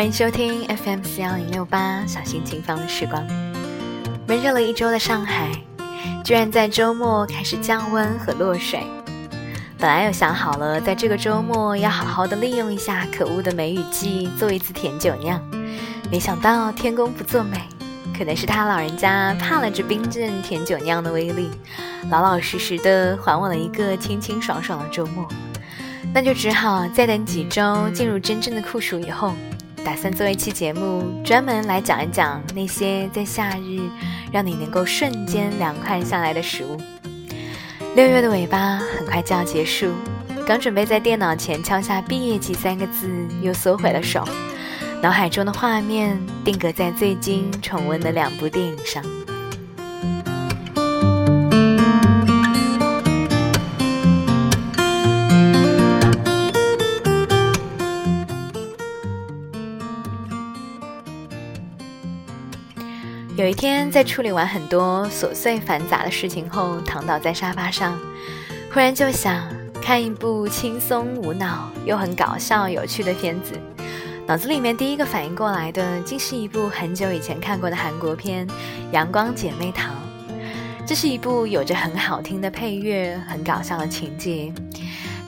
欢迎收听 FM 四幺零六八小心情放的时光。闷热了一周的上海，居然在周末开始降温和落水。本来有想好了，在这个周末要好好的利用一下可恶的梅雨季，做一次甜酒酿。没想到天公不作美，可能是他老人家怕了这冰镇甜酒酿的威力，老老实实的还我了一个清清爽爽的周末。那就只好再等几周，进入真正的酷暑以后，打算做一期节目，专门来讲一讲那些在夏日让你能够瞬间凉快下来的食物。六月的尾巴很快就要结束，刚准备在电脑前敲下“毕业季”三个字，又缩回了手，脑海中的画面定格在最近重温的两部电影上。有一天，在处理完很多琐碎繁杂的事情后，躺倒在沙发上，忽然就想看一部轻松无脑又很搞笑有趣的片子。脑子里面第一个反应过来的，竟是一部很久以前看过的韩国片《阳光姐妹淘》。这是一部有着很好听的配乐、很搞笑的情节。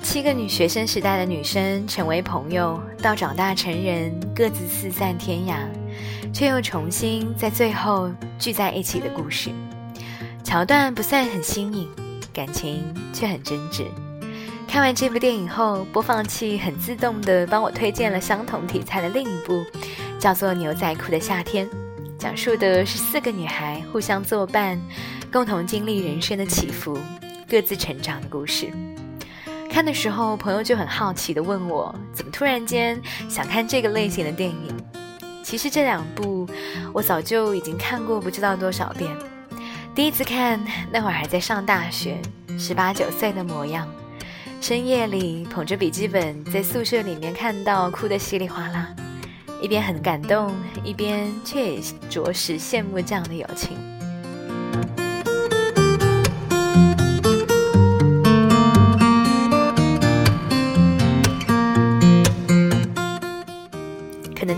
七个女学生时代的女生成为朋友，到长大成人，各自四散天涯。却又重新在最后聚在一起的故事，桥段不算很新颖，感情却很真挚。看完这部电影后，播放器很自动地帮我推荐了相同题材的另一部，叫做《牛仔裤的夏天》，讲述的是四个女孩互相作伴，共同经历人生的起伏，各自成长的故事。看的时候，朋友就很好奇地问我，怎么突然间想看这个类型的电影？其实这两部我早就已经看过不知道多少遍。第一次看那会儿还在上大学，十八九岁的模样，深夜里捧着笔记本在宿舍里面看到哭得稀里哗啦，一边很感动，一边却也着实羡慕这样的友情。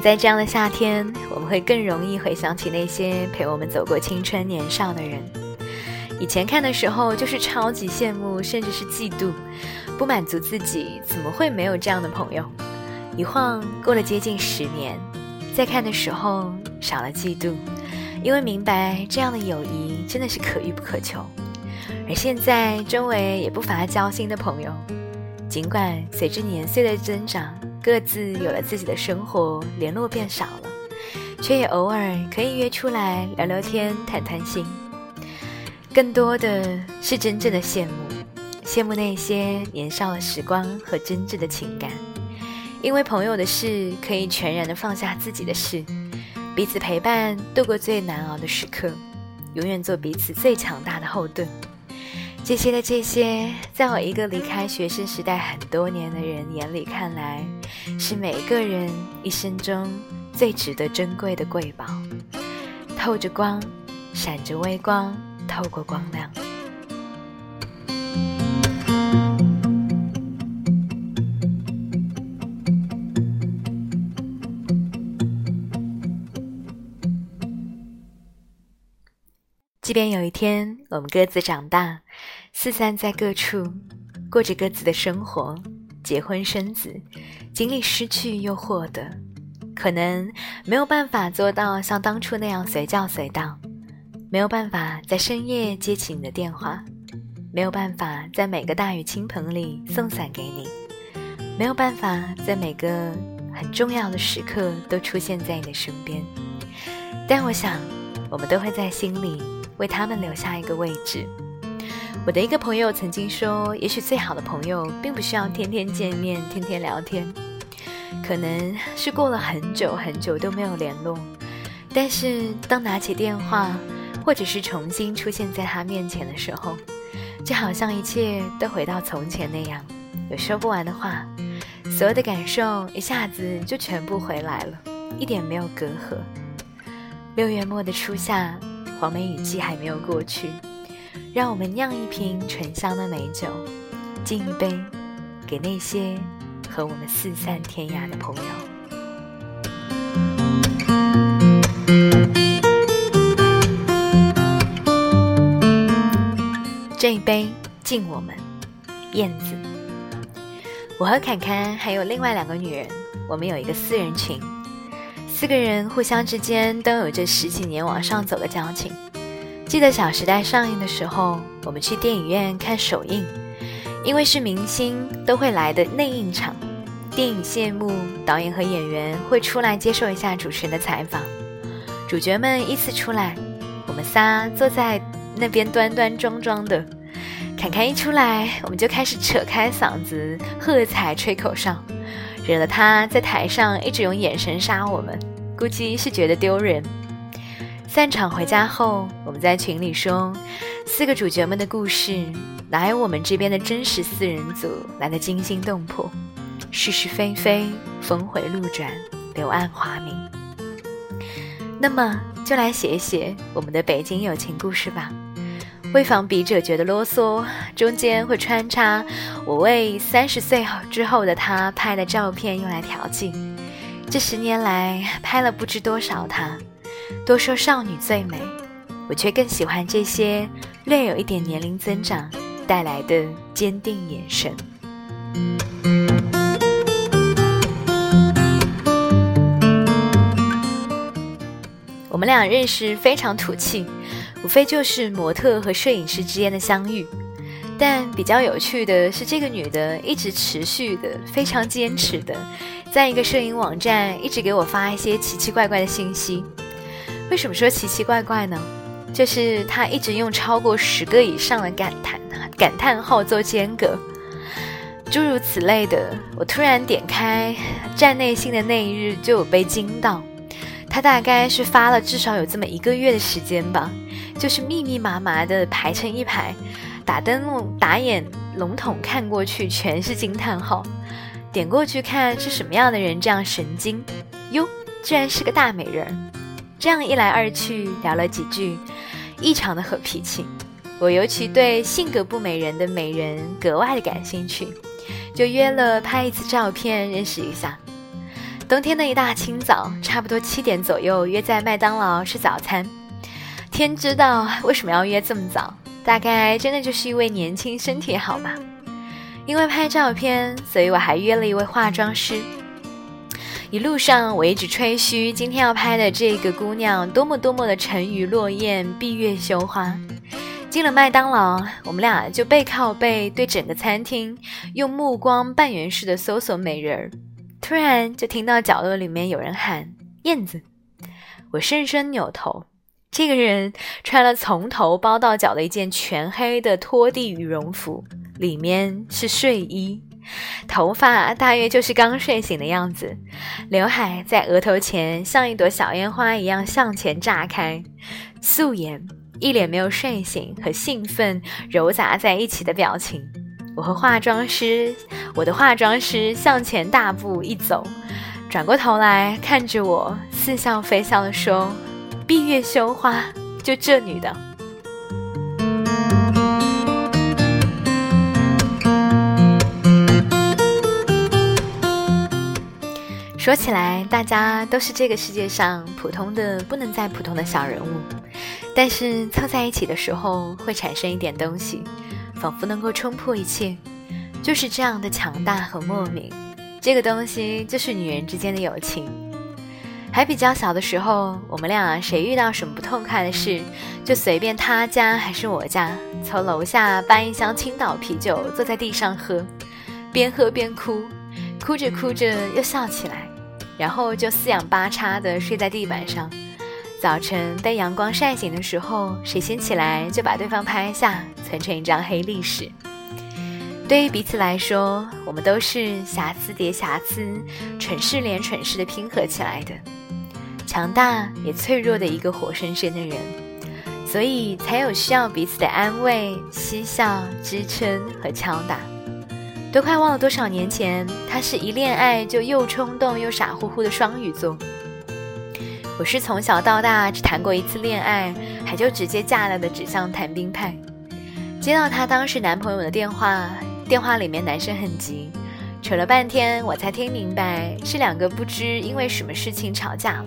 在这样的夏天，我们会更容易回想起那些陪我们走过青春年少的人。以前看的时候，就是超级羡慕，甚至是嫉妒，不满足自己怎么会没有这样的朋友。一晃过了接近十年，再看的时候少了嫉妒，因为明白这样的友谊真的是可遇不可求。而现在周围也不乏交心的朋友，尽管随着年岁的增长。各自有了自己的生活，联络变少了，却也偶尔可以约出来聊聊天、谈谈心。更多的是真正的羡慕，羡慕那些年少的时光和真挚的情感。因为朋友的事，可以全然的放下自己的事，彼此陪伴度过最难熬的时刻，永远做彼此最强大的后盾。这些的这些，在我一个离开学生时代很多年的人眼里看来，是每个人一生中最值得珍贵的瑰宝，透着光，闪着微光，透过光亮。即便有一天我们各自长大，四散在各处，过着各自的生活，结婚生子，经历失去又获得，可能没有办法做到像当初那样随叫随到，没有办法在深夜接起你的电话，没有办法在每个大雨倾盆里送伞给你，没有办法在每个很重要的时刻都出现在你的身边，但我想，我们都会在心里。为他们留下一个位置。我的一个朋友曾经说：“也许最好的朋友并不需要天天见面、天天聊天，可能是过了很久很久都没有联络，但是当拿起电话，或者是重新出现在他面前的时候，就好像一切都回到从前那样，有说不完的话，所有的感受一下子就全部回来了，一点没有隔阂。”六月末的初夏。黄梅雨季还没有过去，让我们酿一瓶醇香的美酒敬一杯给那些和我们四散天涯的朋友。这一杯敬我们燕子。我和侃侃还有另外两个女人我们有一个四人群。四个人互相之间都有着十几年往上走的交情记得《小时代》上映的时候，我们去电影院看首映，因为是明星都会来的内映场。电影谢幕，导演和演员会出来接受一下主持人的采访，主角们依次出来，我们仨坐在那边端端庄庄的。侃侃一出来，我们就开始扯开嗓子喝彩吹口哨，惹得他在台上一直用眼神杀我们，估计是觉得丢人。散场回家后，我们在群里说，四个主角们的故事哪有我们这边的真实四人组来的惊心动魄，是是非非，峰回路转，柳暗花明。那么就来写一写我们的北京友情故事吧。为防笔者觉得啰嗦，中间会穿插我为三十岁之后的他拍的照片，用来调剂。这十年来拍了不知多少他。都说少女最美，我却更喜欢这些略有一点年龄增长带来的坚定眼神。我们俩认识非常土气。无非就是模特和摄影师之间的相遇，但比较有趣的是，这个女的一直持续的、非常坚持的，在一个摄影网站一直给我发一些奇奇怪怪的信息。为什么说奇奇怪怪呢？就是他一直用超过十个以上的感叹感叹号做间隔，诸如此类的。我突然点开站内信的那一日，就有被惊到。他大概是发了至少有这么一个月的时间吧。就是密密麻麻的排成一排，打灯笼打眼笼统看过去全是惊叹号，点过去看是什么样的人这样神经？哟，居然是个大美人！这样一来二去聊了几句，异常的和脾气。我尤其对性格不美人的美人格外的感兴趣，就约了拍一次照片认识一下。冬天的一大清早，差不多七点左右约在麦当劳吃早餐。天知道为什么要约这么早，大概真的就是因为年轻身体好吧。因为拍照片，所以我还约了一位化妆师。一路上我一直吹嘘今天要拍的这个姑娘多么多么的沉鱼落雁、闭月羞花。进了麦当劳，我们俩就背靠背对整个餐厅用目光半圆式的搜索美人儿。突然就听到角落里面有人喊“燕子”，我深深扭头。这个人穿了从头包到脚的一件全黑的拖地羽绒服，里面是睡衣，头发大约就是刚睡醒的样子，刘海在额头前像一朵小烟花一样向前炸开，素颜，一脸没有睡醒和兴奋揉杂在一起的表情。我和化妆师，我的化妆师向前大步一走，转过头来看着我，似笑非笑地说。闭月羞花，就这女的。说起来，大家都是这个世界上普通的不能再普通的小人物，但是凑在一起的时候会产生一点东西，仿佛能够冲破一切，就是这样的强大和莫名。这个东西就是女人之间的友情。还比较小的时候，我们俩谁遇到什么不痛快的事，就随便他家还是我家，从楼下搬一箱青岛啤酒，坐在地上喝，边喝边哭，哭着哭着又笑起来，然后就四仰八叉的睡在地板上。早晨被阳光晒醒的时候，谁先起来就把对方拍下，存成一张黑历史。对于彼此来说，我们都是瑕疵叠瑕疵，蠢事连蠢事的拼合起来的。强大也脆弱的一个活生生的人，所以才有需要彼此的安慰、嬉笑、支撑和敲打。都快忘了多少年前，他是一恋爱就又冲动又傻乎乎的双鱼座。我是从小到大只谈过一次恋爱，还就直接嫁了的纸上谈兵派。接到她当时男朋友的电话，电话里面男生很急，扯了半天我才听明白是两个不知因为什么事情吵架了。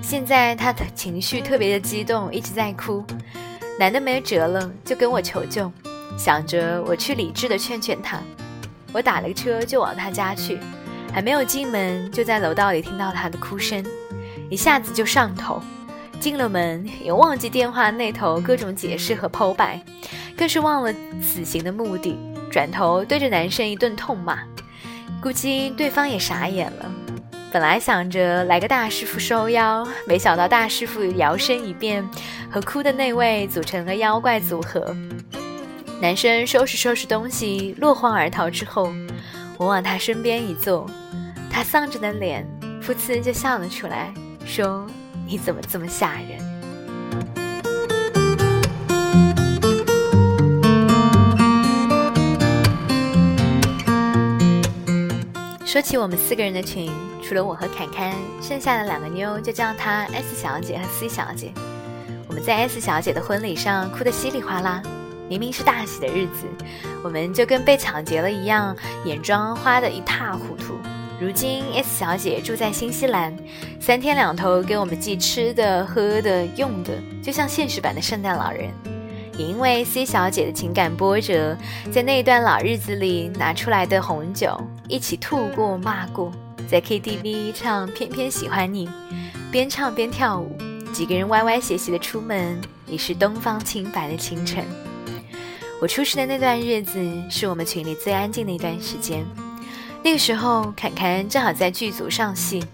现在他的情绪特别的激动，一直在哭。男的没辙了，就跟我求救，想着我去理智的劝劝他。我打了个车就往他家去，还没有进门，就在楼道里听到他的哭声，一下子就上头。进了门也忘记电话那头各种解释和剖白，更是忘了此行的目的，转头对着男生一顿痛骂。估计对方也傻眼了。本来想着来个大师傅收妖，没想到大师傅摇身一变，和哭的那位组成了妖怪组合。男生收拾收拾东西，落荒而逃之后，我往他身边一坐，他丧着的脸，噗呲就笑了出来，说：“你怎么这么吓人？”说起我们四个人的群，除了我和侃侃，剩下的两个妞就叫她 S 小姐和 C 小姐。我们在 S 小姐的婚礼上哭得稀里哗啦。明明是大喜的日子，我们就跟被抢劫了一样，眼妆花得一塌糊涂。如今 S 小姐住在新西兰，三天两头给我们寄吃的、喝的、用的，就像现实版的圣诞老人。也因为 C 小姐的情感波折，在那段老日子里拿出来的红酒，一起吐过、骂过，在 KTV 唱《偏偏喜欢你》，边唱边跳舞，几个人歪歪斜斜的出门，已是东方青白的清晨。我出事的那段日子，是我们群里最安静的一段时间。那个时候，侃侃正好在剧组上戏。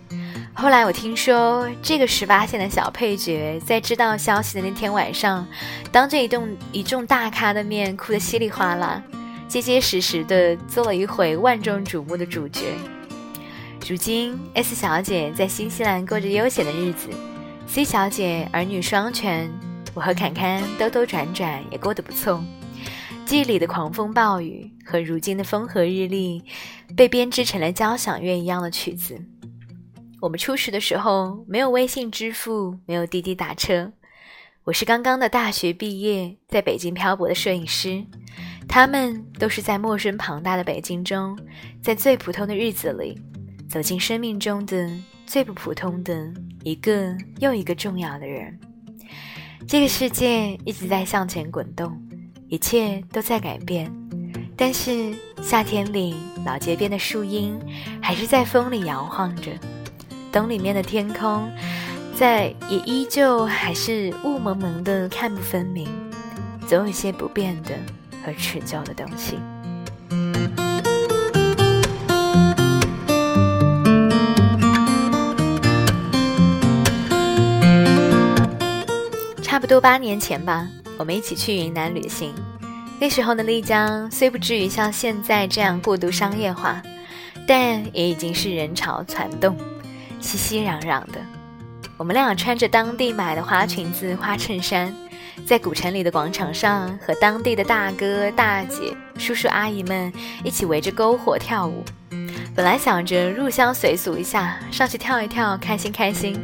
后来我听说，这个十八线的小配角，在知道消息的那天晚上，当着一众一众大咖的面，哭得稀里哗啦，结结实实的做了一回万众瞩目的主角。如今，S 小姐在新西兰过着悠闲的日子，C 小姐儿女双全，我和侃侃兜兜转转也过得不错。记忆里的狂风暴雨和如今的风和日丽，被编织成了交响乐一样的曲子。我们初识的时候，没有微信支付，没有滴滴打车。我是刚刚的大学毕业，在北京漂泊的摄影师，他们都是在陌生庞大的北京中，在最普通的日子里，走进生命中的最不普通的一个又一个重要的人。这个世界一直在向前滚动。一切都在改变，但是夏天里老街边的树荫还是在风里摇晃着，灯里面的天空在也依旧还是雾蒙蒙的，看不分明，总有些不变的和持久的东西。差不多八年前吧。我们一起去云南旅行，那时候的丽江虽不至于像现在这样过度商业化，但也已经是人潮攒动，熙熙攘攘的。我们俩穿着当地买的花裙子、花衬衫，在古城里的广场上和当地的大哥大姐、叔叔阿姨们一起围着篝火跳舞。本来想着入乡随俗一下，上去跳一跳，开心开心，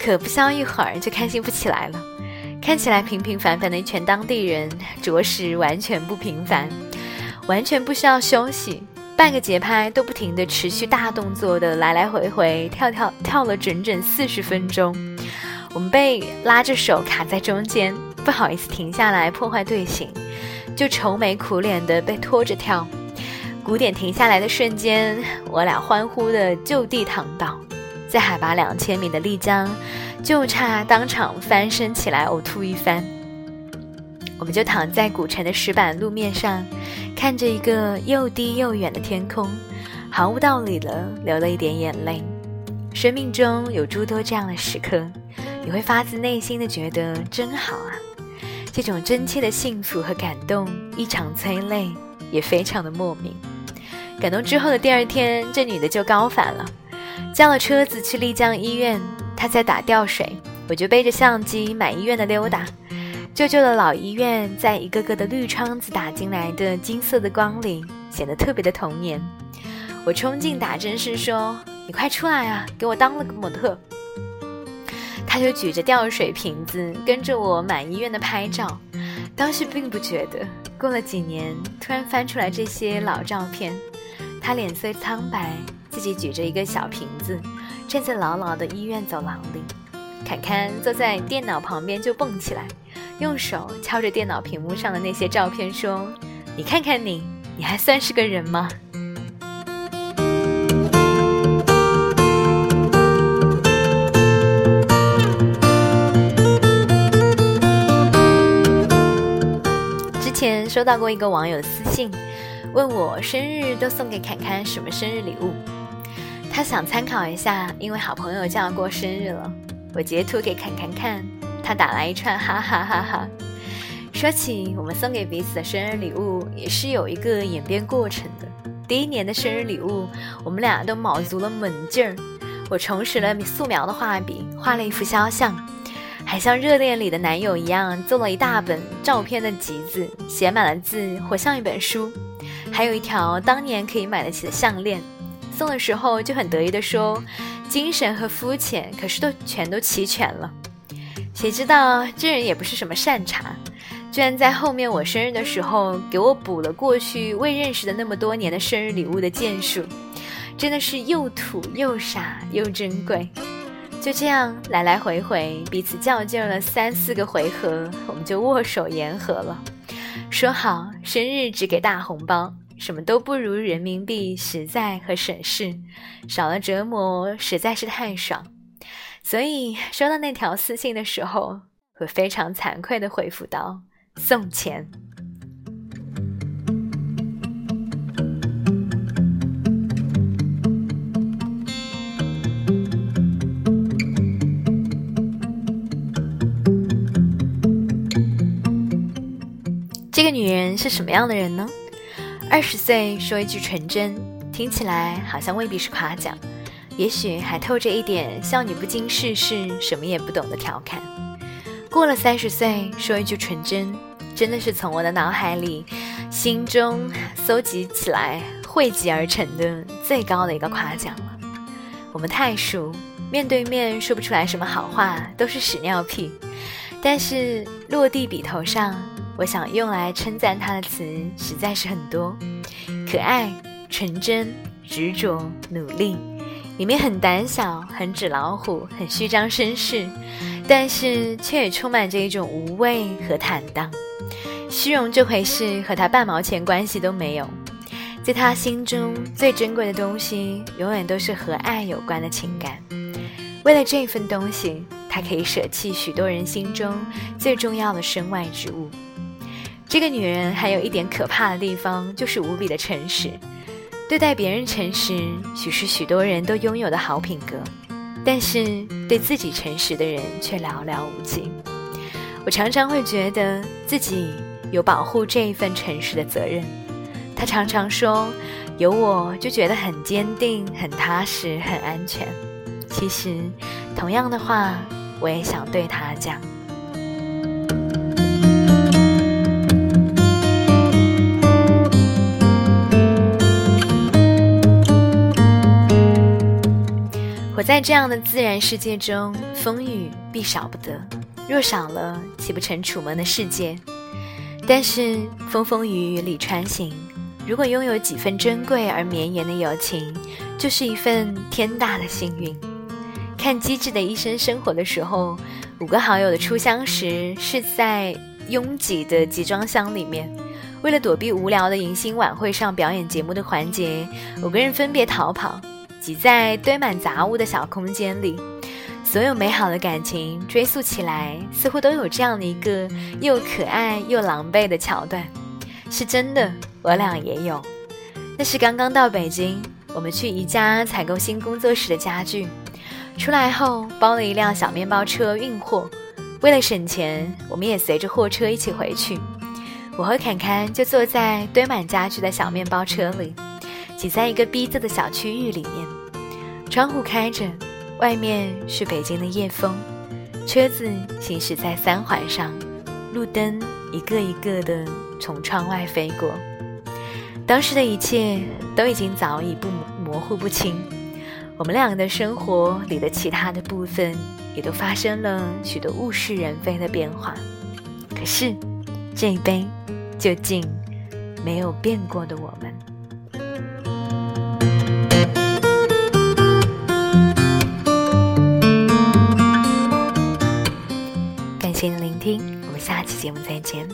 可不消一会儿就开心不起来了。看起来平平凡凡的一群当地人，着实完全不平凡，完全不需要休息，半个节拍都不停的持续大动作的来来回回跳跳跳了整整四十分钟。我们被拉着手卡在中间，不好意思停下来破坏队形，就愁眉苦脸的被拖着跳。鼓点停下来的瞬间，我俩欢呼的就地躺倒，在海拔两千米的丽江。就差当场翻身起来呕吐一番，我们就躺在古城的石板路面上，看着一个又低又远的天空，毫无道理的流了一点眼泪。生命中有诸多这样的时刻，你会发自内心的觉得真好啊！这种真切的幸福和感动异常催泪，也非常的莫名。感动之后的第二天，这女的就高反了，叫了车子去丽江医院。他在打吊水，我就背着相机满医院的溜达。旧旧的老医院，在一个个的绿窗子打进来的金色的光里，显得特别的童年。我冲进打针室说：“你快出来啊，给我当了个模特。”他就举着吊水瓶子跟着我满医院的拍照。当时并不觉得，过了几年，突然翻出来这些老照片，他脸色苍白，自己举着一个小瓶子。站在老老的医院走廊里，侃侃坐在电脑旁边就蹦起来，用手敲着电脑屏幕上的那些照片说：“你看看你，你还算是个人吗？”之前收到过一个网友私信，问我生日都送给侃侃什么生日礼物。他想参考一下，因为好朋友就要过生日了。我截图给侃侃看，他打来一串哈哈哈哈。说起我们送给彼此的生日礼物，也是有一个演变过程的。第一年的生日礼物，我们俩都卯足了猛劲儿。我重拾了素描的画笔，画了一幅肖像，还像热恋里的男友一样，做了一大本照片的集子，写满了字，活像一本书。还有一条当年可以买得起的项链。送的时候就很得意地说：“精神和肤浅，可是都全都齐全了。”谁知道这人也不是什么善茬，居然在后面我生日的时候给我补了过去未认识的那么多年的生日礼物的件数，真的是又土又傻又珍贵。就这样来来回回，彼此较劲了三四个回合，我们就握手言和了，说好生日只给大红包。什么都不如人民币实在和省事，少了折磨实在是太爽。所以收到那条私信的时候，我非常惭愧的回复道：“送钱。”这个女人是什么样的人呢？二十岁说一句纯真，听起来好像未必是夸奖，也许还透着一点笑你不经世事，什么也不懂的调侃。过了三十岁说一句纯真，真的是从我的脑海里、心中搜集起来、汇集而成的最高的一个夸奖了。我们太熟，面对面说不出来什么好话，都是屎尿屁。但是落地笔头上。我想用来称赞他的词实在是很多，可爱、纯真、执着、努力，里面很胆小、很纸老虎、很虚张声势，但是却也充满着一种无畏和坦荡。虚荣这回事和他半毛钱关系都没有，在他心中最珍贵的东西，永远都是和爱有关的情感。为了这份东西，他可以舍弃许多人心中最重要的身外之物。这个女人还有一点可怕的地方，就是无比的诚实。对待别人诚实，许是许多人都拥有的好品格，但是对自己诚实的人却寥寥无几。我常常会觉得自己有保护这一份诚实的责任。她常常说：“有我就觉得很坚定、很踏实、很安全。”其实，同样的话，我也想对她讲。在这样的自然世界中，风雨必少不得。若少了，岂不成楚门的世界？但是风风雨雨里穿行，如果拥有几分珍贵而绵延的友情，就是一份天大的幸运。看《机智的医生生活》的时候，五个好友的初相识是在拥挤的集装箱里面，为了躲避无聊的迎新晚会上表演节目的环节，五个人分别逃跑。挤在堆满杂物的小空间里，所有美好的感情追溯起来，似乎都有这样的一个又可爱又狼狈的桥段。是真的，我俩也有。那是刚刚到北京，我们去宜家采购新工作室的家具，出来后包了一辆小面包车运货。为了省钱，我们也随着货车一起回去。我和侃侃就坐在堆满家具的小面包车里。挤在一个逼仄的小区域里面，窗户开着，外面是北京的夜风，车子行驶在三环上，路灯一个一个的从窗外飞过。当时的一切都已经早已不模糊不清，我们两个的生活里的其他的部分也都发生了许多物是人非的变化。可是，这一杯究竟没有变过的我们。谢谢聆听我们下期节目再见。